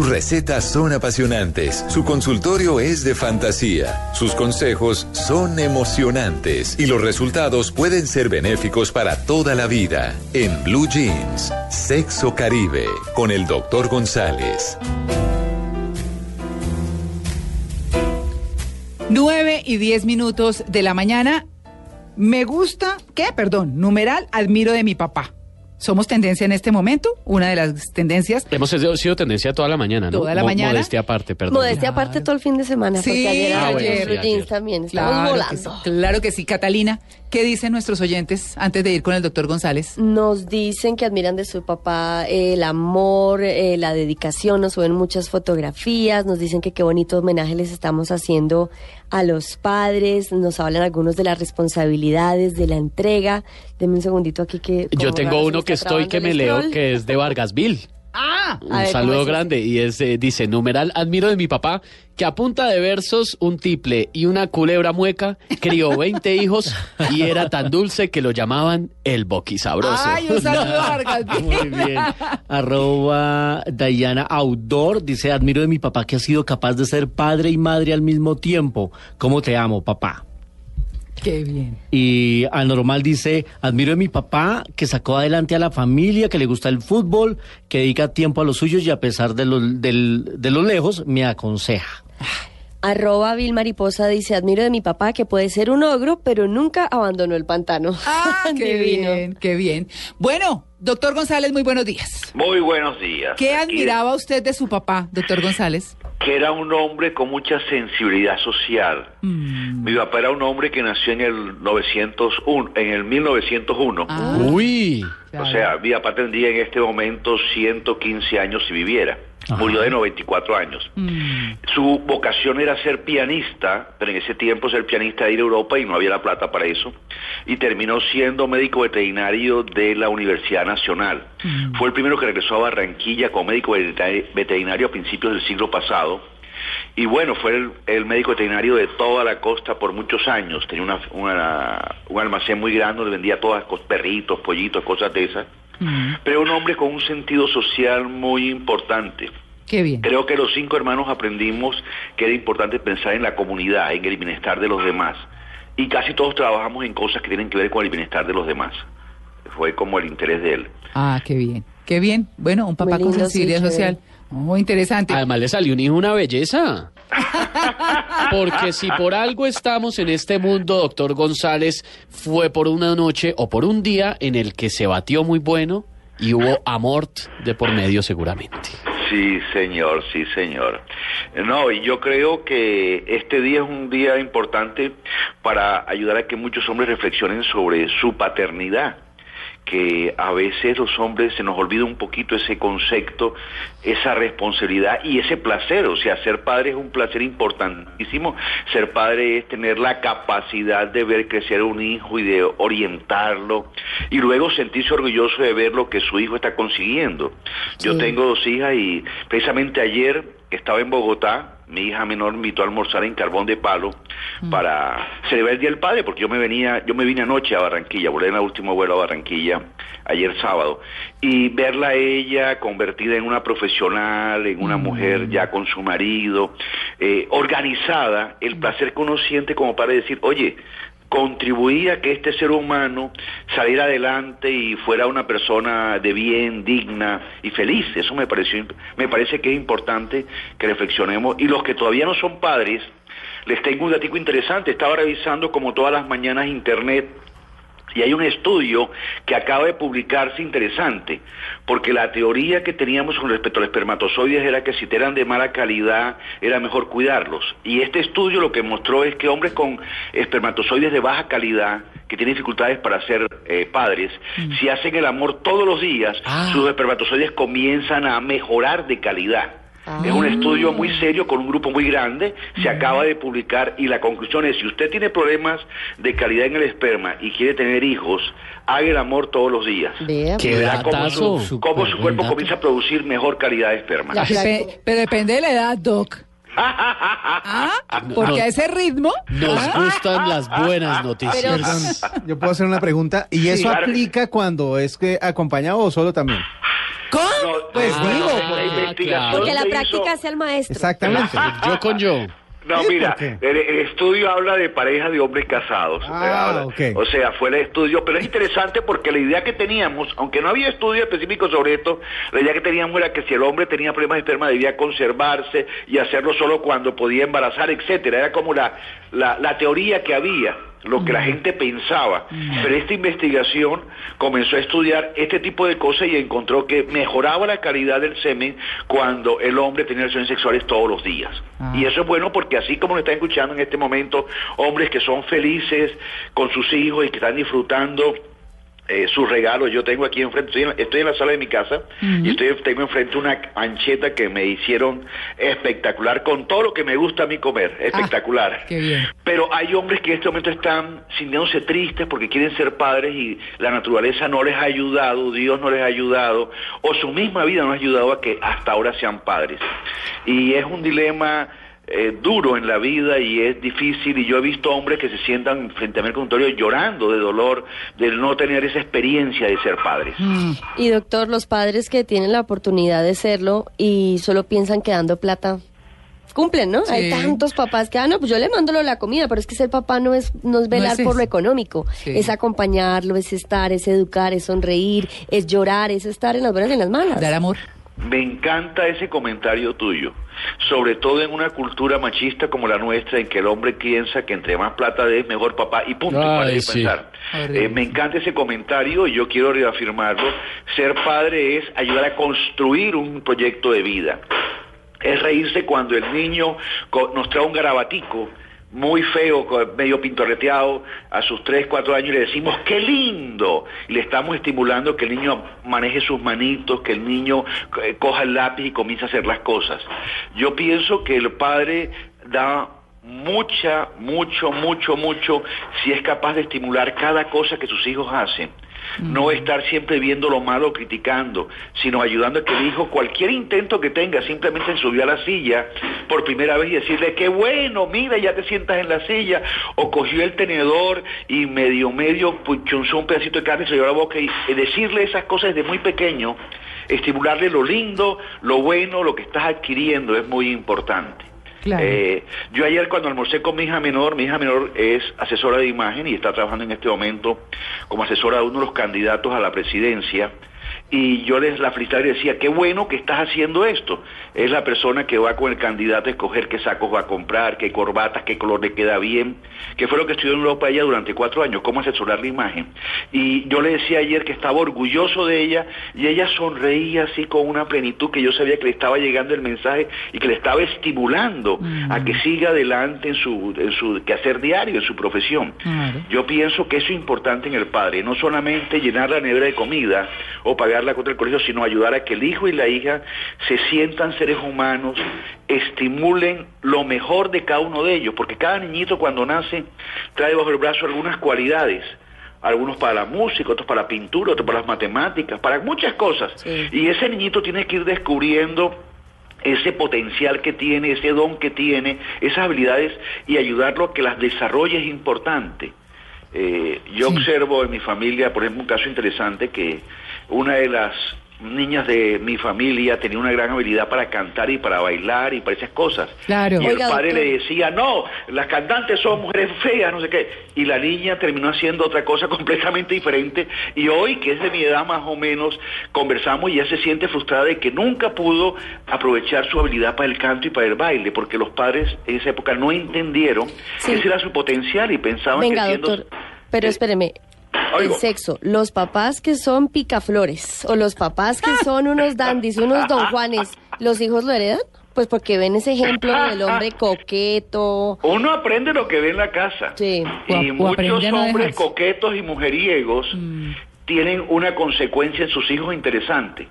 Sus recetas son apasionantes, su consultorio es de fantasía, sus consejos son emocionantes y los resultados pueden ser benéficos para toda la vida. En Blue Jeans, Sexo Caribe, con el doctor González. 9 y 10 minutos de la mañana. Me gusta, ¿qué? Perdón, numeral, admiro de mi papá. Somos tendencia en este momento, una de las tendencias. Hemos sido tendencia toda la mañana, ¿no? Toda la mañana. Modestia aparte, perdón. Modestia aparte todo el fin de semana, Sí, porque ayer, Ah, bueno, ayer, sí, ayer. Jeans también, estamos Claro que, volando. sí, claro que sí. Catalina, ¿qué dicen nuestros oyentes antes de ir con el doctor González? Nos dicen que admiran de su papá eh, el amor, eh, la dedicación, nos suben muchas fotografías, nos dicen que qué bonito homenaje les estamos haciendo a los padres, nos hablan algunos de las responsabilidades, de la entrega. Denme un segundito aquí que... Yo tengo uno que estoy que me leo que es de Vargasville. Ah, Un A ver, ¿cómo saludo grande y es, eh, dice, numeral, admiro de mi papá que a punta de versos, un tiple y una culebra mueca crió 20 hijos y era tan dulce que lo llamaban el boquisabroso. ay, un saludo. Muy bien. Arroba Diana Outdoor dice, admiro de mi papá que ha sido capaz de ser padre y madre al mismo tiempo. ¿Cómo te amo, papá? Qué bien. Y Anormal dice, admiro de mi papá que sacó adelante a la familia, que le gusta el fútbol, que dedica tiempo a los suyos y a pesar de, los del- de los lejos, me aconseja. Arroba Bill Mariposa dice, admiro de mi papá que puede ser un ogro, pero nunca abandonó el pantano. Ah, qué Divino. bien, qué bien. Bueno, doctor González, muy buenos días. Muy buenos días. ¿Qué Aquí, admiraba usted de su papá, doctor González? Que era un hombre con mucha sensibilidad social. Mm. Mi papá era un hombre que nació en el 901, en el 1901. Ah, Uy, O sea, mi papá tendría en este momento 115 años si viviera. Ajá. Murió de 94 años. mm, Su vocación era ser pianista, pero en ese tiempo ser pianista era ir a Europa y no había la plata para eso. Y terminó siendo médico veterinario de la Universidad Nacional. Fue el primero que regresó a Barranquilla como médico veterinario- a principios del siglo pasado. Y bueno, fue el, el médico veterinario de toda la costa por muchos años. Tenía una, una- un almacén muy grande donde vendía todas perritos, pollitos, cosas de esas. Pero un hombre con un sentido social muy importante. Qué bien. Creo que los cinco hermanos aprendimos que era importante pensar en la comunidad, en el bienestar de los demás. Y casi todos trabajamos en cosas que tienen que ver con el bienestar de los demás. Fue como el interés de él. Ah, qué bien. Qué bien. Bueno, un papá con sensibilidad sí, social. Muy interesante. además le salió un hijo una belleza. Porque si por algo estamos en este mundo, doctor González, fue por una noche o por un día en el que se batió muy bueno y hubo amor de por medio seguramente. Sí, señor, sí, señor. No, y yo creo que este día es un día importante para ayudar a que muchos hombres reflexionen sobre su paternidad que a veces los hombres se nos olvida un poquito ese concepto, esa responsabilidad y ese placer, o sea, ser padre es un placer importantísimo, ser padre es tener la capacidad de ver crecer a un hijo y de orientarlo y luego sentirse orgulloso de ver lo que su hijo está consiguiendo. Yo tengo dos hijas y precisamente ayer estaba en Bogotá, mi hija menor me invitó a almorzar en Carbón de Palo para celebrar el Día del Padre, porque yo me venía, yo me vine anoche a Barranquilla, volé en el último vuelo a Barranquilla ayer sábado, y verla a ella convertida en una profesional, en una mujer ya con su marido, eh, organizada, el placer que uno siente como para decir, oye, contribuir a que este ser humano saliera adelante y fuera una persona de bien, digna y feliz. Eso me pareció, me parece que es importante que reflexionemos. Y los que todavía no son padres, les tengo un datico interesante. Estaba revisando como todas las mañanas internet y hay un estudio que acaba de publicarse interesante, porque la teoría que teníamos con respecto a los espermatozoides era que si eran de mala calidad era mejor cuidarlos. Y este estudio lo que mostró es que hombres con espermatozoides de baja calidad, que tienen dificultades para ser eh, padres, si hacen el amor todos los días, Ah. sus espermatozoides comienzan a mejorar de calidad. Es un estudio muy serio con un grupo muy grande, se acaba de publicar y la conclusión es, si usted tiene problemas de calidad en el esperma y quiere tener hijos, haga el amor todos los días. Y verá cómo su, cómo su Súper cuerpo comienza a producir mejor calidad de esperma. La- pero depende de la edad, Doc. ¿Ah? Porque No. a ese ritmo. Nos ¿ah? gustan las buenas noticias. Pero- Perdón, yo puedo hacer una pregunta. ¿Y eso claro. aplica cuando es que acompañado o solo también? ¿Cómo? No, Pues digo, la porque- la práctica hace al maestro. Exactamente. Yo con yo. No, mira, el, el estudio habla de parejas de hombres casados. Ah. O sea, fue el estudio, pero es interesante porque la idea que teníamos, aunque no había estudio específico sobre esto, la idea que teníamos era que si el hombre tenía problemas de esperma debía conservarse y hacerlo solo cuando podía embarazar, etcétera. Era como la, la, la teoría que había lo que la gente pensaba. Pero esta investigación comenzó a estudiar este tipo de cosas y encontró que mejoraba la calidad del semen cuando el hombre tenía relaciones sexuales todos los días. Ah. Y eso es bueno porque así como lo están escuchando en este momento, hombres que son felices con sus hijos y que están disfrutando eh, sus regalos. Yo tengo aquí enfrente, estoy en, la- estoy en la sala de mi casa y estoy, tengo enfrente una ancheta que me hicieron espectacular con todo lo que me gusta a mí comer. Espectacular. qué bien. Pero hay hombres que en este momento están sintiéndose tristes porque quieren ser padres y la naturaleza no les ha ayudado, Dios no les ha ayudado, o su misma vida no ha ayudado a que hasta ahora sean padres. Y es un dilema eh, duro en la vida y es difícil y yo he visto hombres que se sientan frente a mi consultorio llorando de dolor de no tener esa experiencia de ser padres. Mm. Y doctor, los padres que tienen la oportunidad de serlo y solo piensan que dando plata cumplen, ¿no? Sí. Hay tantos papás que, ah, no, pues yo le mando lo de la comida, pero es que ser papá no es, no es velar es por lo económico, Sí. es acompañarlo, es estar, es educar, es sonreír, es llorar, es estar en las buenas y en las malas. Dar amor. Me encanta ese comentario tuyo, sobre todo en una cultura machista como la nuestra, en que el hombre piensa que entre más plata dé, mejor papá, y punto, Ay, para de sí. pensar. Horrible. Eh, me encanta ese comentario y yo quiero reafirmarlo. Ser padre es ayudar a construir un proyecto de vida. Es reírse cuando el niño nos trae un garabatico muy feo, medio pintorreteado, a sus 3, 4 años le decimos, ¡qué lindo! Y le estamos estimulando que el niño maneje sus manitos, que el niño eh, coja el lápiz y comience a hacer las cosas. Yo pienso que el padre da mucha, mucho, mucho, mucho, si es capaz de estimular cada cosa que sus hijos hacen. No estar siempre viendo lo malo, criticando, sino ayudando a que el hijo, cualquier intento que tenga, simplemente en subir a la silla por primera vez y decirle, qué bueno, mira, ya te sientas en la silla, o cogió el tenedor y medio, medio, puchunzó un pedacito de carne y se llevó a la boca y, y decirle esas cosas desde muy pequeño, estimularle lo lindo, lo bueno, lo que estás adquiriendo es muy importante. Eh, yo ayer cuando almorcé con mi hija menor, mi hija menor es asesora de imagen y está trabajando en este momento como asesora de uno de los candidatos a la presidencia. Y yo les la felicitaba y decía, qué bueno que estás haciendo esto. Es la persona que va con el candidato a escoger qué sacos va a comprar, qué corbatas, qué color le queda bien, que fue lo que estudió en Europa ella durante cuatro años, cómo asesorar la imagen. Y yo le decía ayer que estaba orgulloso de ella y ella sonreía así con una plenitud que yo sabía que le estaba llegando el mensaje y que le estaba estimulando a que siga adelante en su, en su quehacer diario, en su profesión. Yo pienso que eso es importante en el padre, no solamente llenar la nevera de comida o pagar la cuota del colegio, sino ayudar a que el hijo y la hija se sientan seres humanos, estimulen lo mejor de cada uno de ellos, porque cada niñito cuando nace trae bajo el brazo algunas cualidades. Algunos para la música, otros para la pintura, otros para las matemáticas, para muchas cosas. Sí. Y ese niñito tiene que ir descubriendo ese potencial que tiene, ese don que tiene, esas habilidades y ayudarlo a que las desarrolle es importante. Eh, yo Sí. observo en mi familia, por ejemplo, un caso interesante que una de las niñas de mi familia tenía una gran habilidad para cantar y para bailar y para esas cosas. Claro. Y el Oiga, padre doctor. le decía, no, las cantantes son mujeres feas, no sé qué. Y la niña terminó haciendo otra cosa completamente diferente. Y hoy, que es de mi edad más o menos, conversamos y ella se siente frustrada de que nunca pudo aprovechar su habilidad para el canto y para el baile, porque los padres en esa época no entendieron Sí. que ese era su potencial y pensaban Venga, que siendo... doctor, pero Eh, El sexo, los papás que son picaflores o los papás que son unos dandis, unos don Juanes, ¿los hijos lo heredan? Pues porque ven ese ejemplo del hombre coqueto. Uno aprende lo que ve en la casa. Sí. Y o muchos no hombres coquetos y mujeriegos Mm. tienen una consecuencia en sus hijos interesante.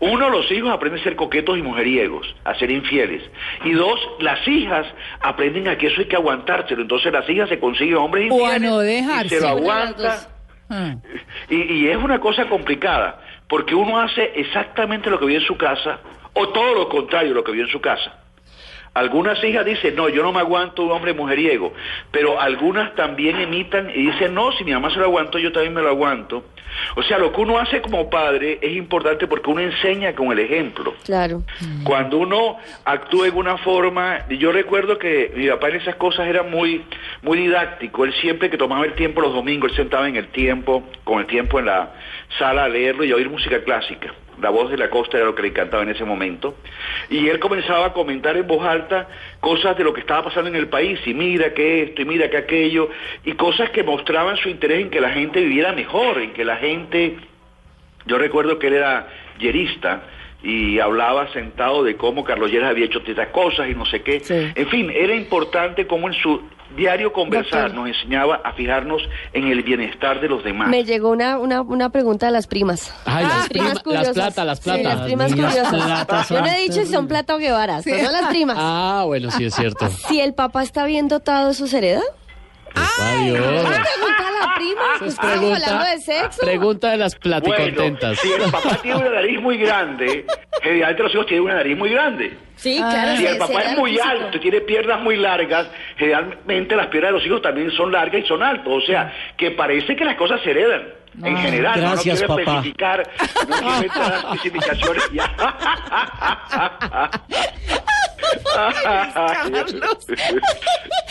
Uno, los hijos aprenden a ser coquetos y mujeriegos, a ser infieles. Y dos, las hijas aprenden a que eso hay que aguantárselo. Entonces las hijas se consiguen hombres O a infieles no y se lo Una Y, y es una cosa complicada, porque uno hace exactamente lo que vio en su casa, o todo lo contrario lo que vio en su casa. Algunas hijas dicen, no, yo no me aguanto un hombre mujeriego, pero algunas también imitan y dicen, no, si mi mamá se lo aguantó, yo también me lo aguanto. O sea, lo que uno hace como padre es importante porque uno enseña con el ejemplo. Claro. Cuando uno actúa en una forma, yo recuerdo que mi papá en esas cosas era muy, muy didáctico. Él siempre que tomaba el tiempo los domingos, él sentaba en el tiempo, con el tiempo en la sala a leerlo y a oír música clásica. La voz de la costa era lo que le encantaba en ese momento. Y él comenzaba a comentar en voz alta cosas de lo que estaba pasando en el país, y mira que esto, y mira que aquello, y cosas que mostraban su interés en que la gente viviera mejor, en que la gente... Yo recuerdo que él era yerista, y hablaba sentado de cómo Carlos Lleras había hecho tantas cosas y no sé qué. Sí. En fin, era importante cómo en su diario conversar Doctor. nos enseñaba a fijarnos en el bienestar de los demás. Me llegó una, una, una pregunta de las primas. Ay, las, primas, las curiosas. plata, las Sí, plata. las primas Las curiosas. platas Yo no he dicho si son plata o guevaras, pero son las primas. Ah, bueno, sí es cierto. Si el papá está bien dotado, ¿eso se hereda? A la prima, que Pues estamos hablando de sexo. pregunta de las Bueno, platicontentas. si el papá tiene una nariz muy grande, generalmente los hijos tienen una nariz muy grande. Sí, claro. Si el papá es muy físico. alto y tiene piernas muy largas, generalmente las piernas de los hijos también son largas y son altos. O sea, que parece que las cosas se heredan. En general, no, no Gracias, quiero papá. especificar, no quiero entrar a las especificaciones ya.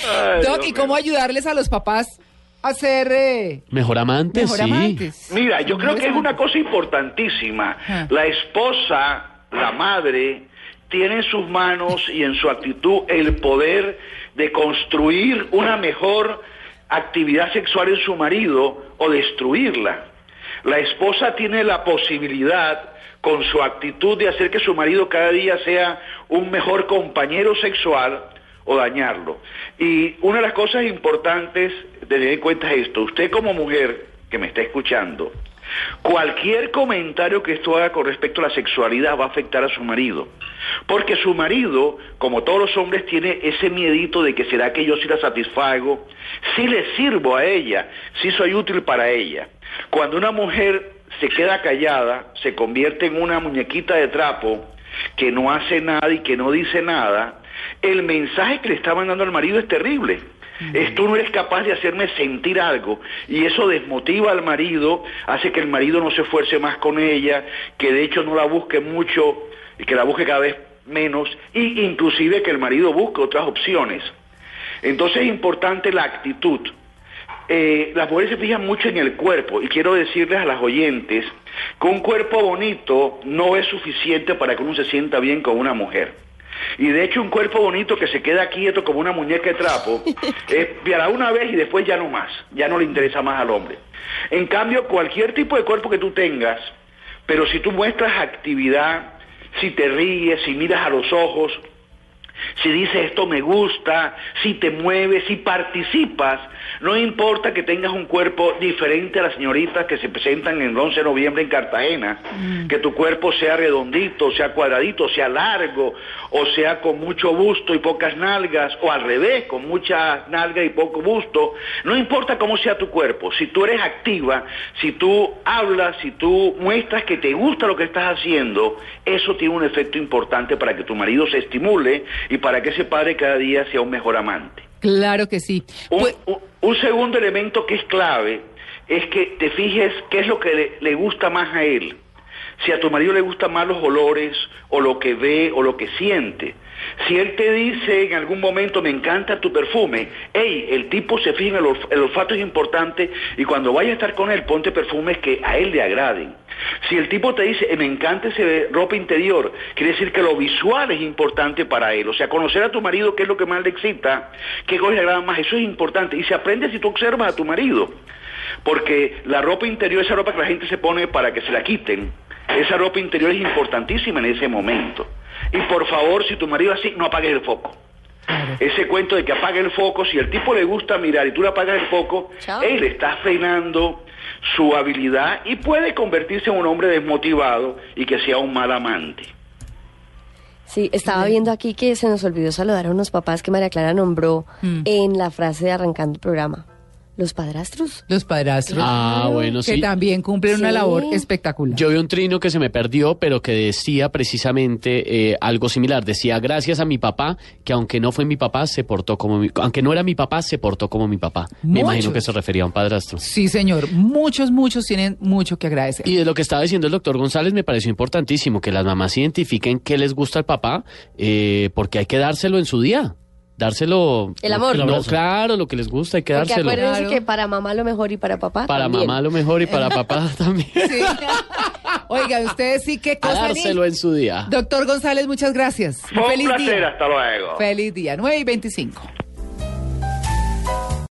Ay, Doc, ¿y cómo ayudarles a los papás a ser eh, Mejor amante, mejor sí. amantes? Mira, yo creo que es una cosa importantísima. Ah. La esposa, la madre, tiene en sus manos y en su actitud el poder de construir una mejor actividad sexual en su marido o destruirla. La esposa tiene la posibilidad con su actitud de hacer que su marido cada día sea un mejor compañero sexual o dañarlo. Y una de las cosas importantes de tener en cuenta es esto. Usted como mujer que me está escuchando, cualquier comentario que esto haga con respecto a la sexualidad va a afectar a su marido. Porque su marido, como todos los hombres, tiene ese miedito de que será que yo sí la satisfago, si le sirvo a ella, si soy útil para ella. Cuando una mujer se queda callada, se convierte en una muñequita de trapo que no hace nada y que no dice nada, el mensaje que le está mandando al marido es terrible. Es tú no eres capaz de hacerme sentir algo y eso desmotiva al marido, hace que el marido no se esfuerce más con ella, que de hecho no la busque mucho y que la busque cada vez menos y inclusive que el marido busque otras opciones. Entonces es importante la actitud. Eh, las mujeres se fijan mucho en el cuerpo y quiero decirles a las oyentes que un cuerpo bonito no es suficiente para que uno se sienta bien con una mujer. Y de hecho un cuerpo bonito que se queda quieto como una muñeca de trapo, es para una vez y después ya no más, ya no le interesa más al hombre. En cambio, cualquier tipo de cuerpo que tú tengas, pero si tú muestras actividad, si te ríes, si miras a los ojos, si dices esto me gusta, si te mueves, si participas, no importa que tengas un cuerpo diferente a las señoritas que se presentan en el 11 de noviembre en Cartagena, que tu cuerpo sea redondito, sea cuadradito, sea largo, o sea con mucho busto y pocas nalgas, o al revés, con muchas nalgas y poco busto, no importa cómo sea tu cuerpo, si tú eres activa, si tú hablas, si tú muestras que te gusta lo que estás haciendo, eso tiene un efecto importante para que tu marido se estimule y para que ese padre cada día sea un mejor amante. Claro que sí. Un, Pues- un- un segundo elemento que es clave es que te fijes qué es lo que le, le gusta más a él. Si a tu marido le gustan más los olores o lo que ve o lo que siente. Si él te dice en algún momento me encanta tu perfume, hey, el tipo se fija en el, olf- el olfato es importante y cuando vaya a estar con él ponte perfumes que a él le agraden. Si el tipo te dice, "Eh, me encanta ese ropa interior, quiere decir que lo visual es importante para él. O sea, conocer a tu marido, qué es lo que más le excita, qué cosas le agradan más, eso es importante. Y se aprende si tú observas a tu marido. Porque la ropa interior, esa ropa que la gente se pone para que se la quiten, esa ropa interior es importantísima en ese momento. Y por favor, si tu marido así, no apagues el foco. Ese cuento de que apague el foco, si el tipo le gusta mirar y tú le apagas el foco, Chao. él está frenando su habilidad y puede convertirse en un hombre desmotivado y que sea un mal amante. Sí, estaba viendo aquí que se nos olvidó saludar a unos papás que María Clara nombró Mm. en la frase de arrancando el programa. Los padrastros. Los padrastros. Ah, bueno, que sí. también cumplen una labor espectacular. Yo vi un trino que se me perdió, pero que decía precisamente eh, algo similar. Decía, gracias a mi papá, que aunque no fue mi papá, se portó como mi... Aunque no era mi papá, se portó como mi papá. Me imagino que se refería a un padrastro. Sí, señor. Muchos, muchos tienen mucho que agradecer. Y de lo que estaba diciendo el doctor González me pareció importantísimo que las mamás identifiquen qué les gusta al papá, eh, porque hay que dárselo en su día. Dárselo... El amor. No, claro, lo que les gusta hay que Porque dárselo. acuérdense Claro. que para mamá lo mejor y para papá Para también. mamá lo mejor y para papá también. Sí. Oiga, ustedes sí qué A cosa. dárselo en su día. Doctor González, muchas gracias. Fue un Feliz placer, día. hasta luego. Feliz día. 9 y 25.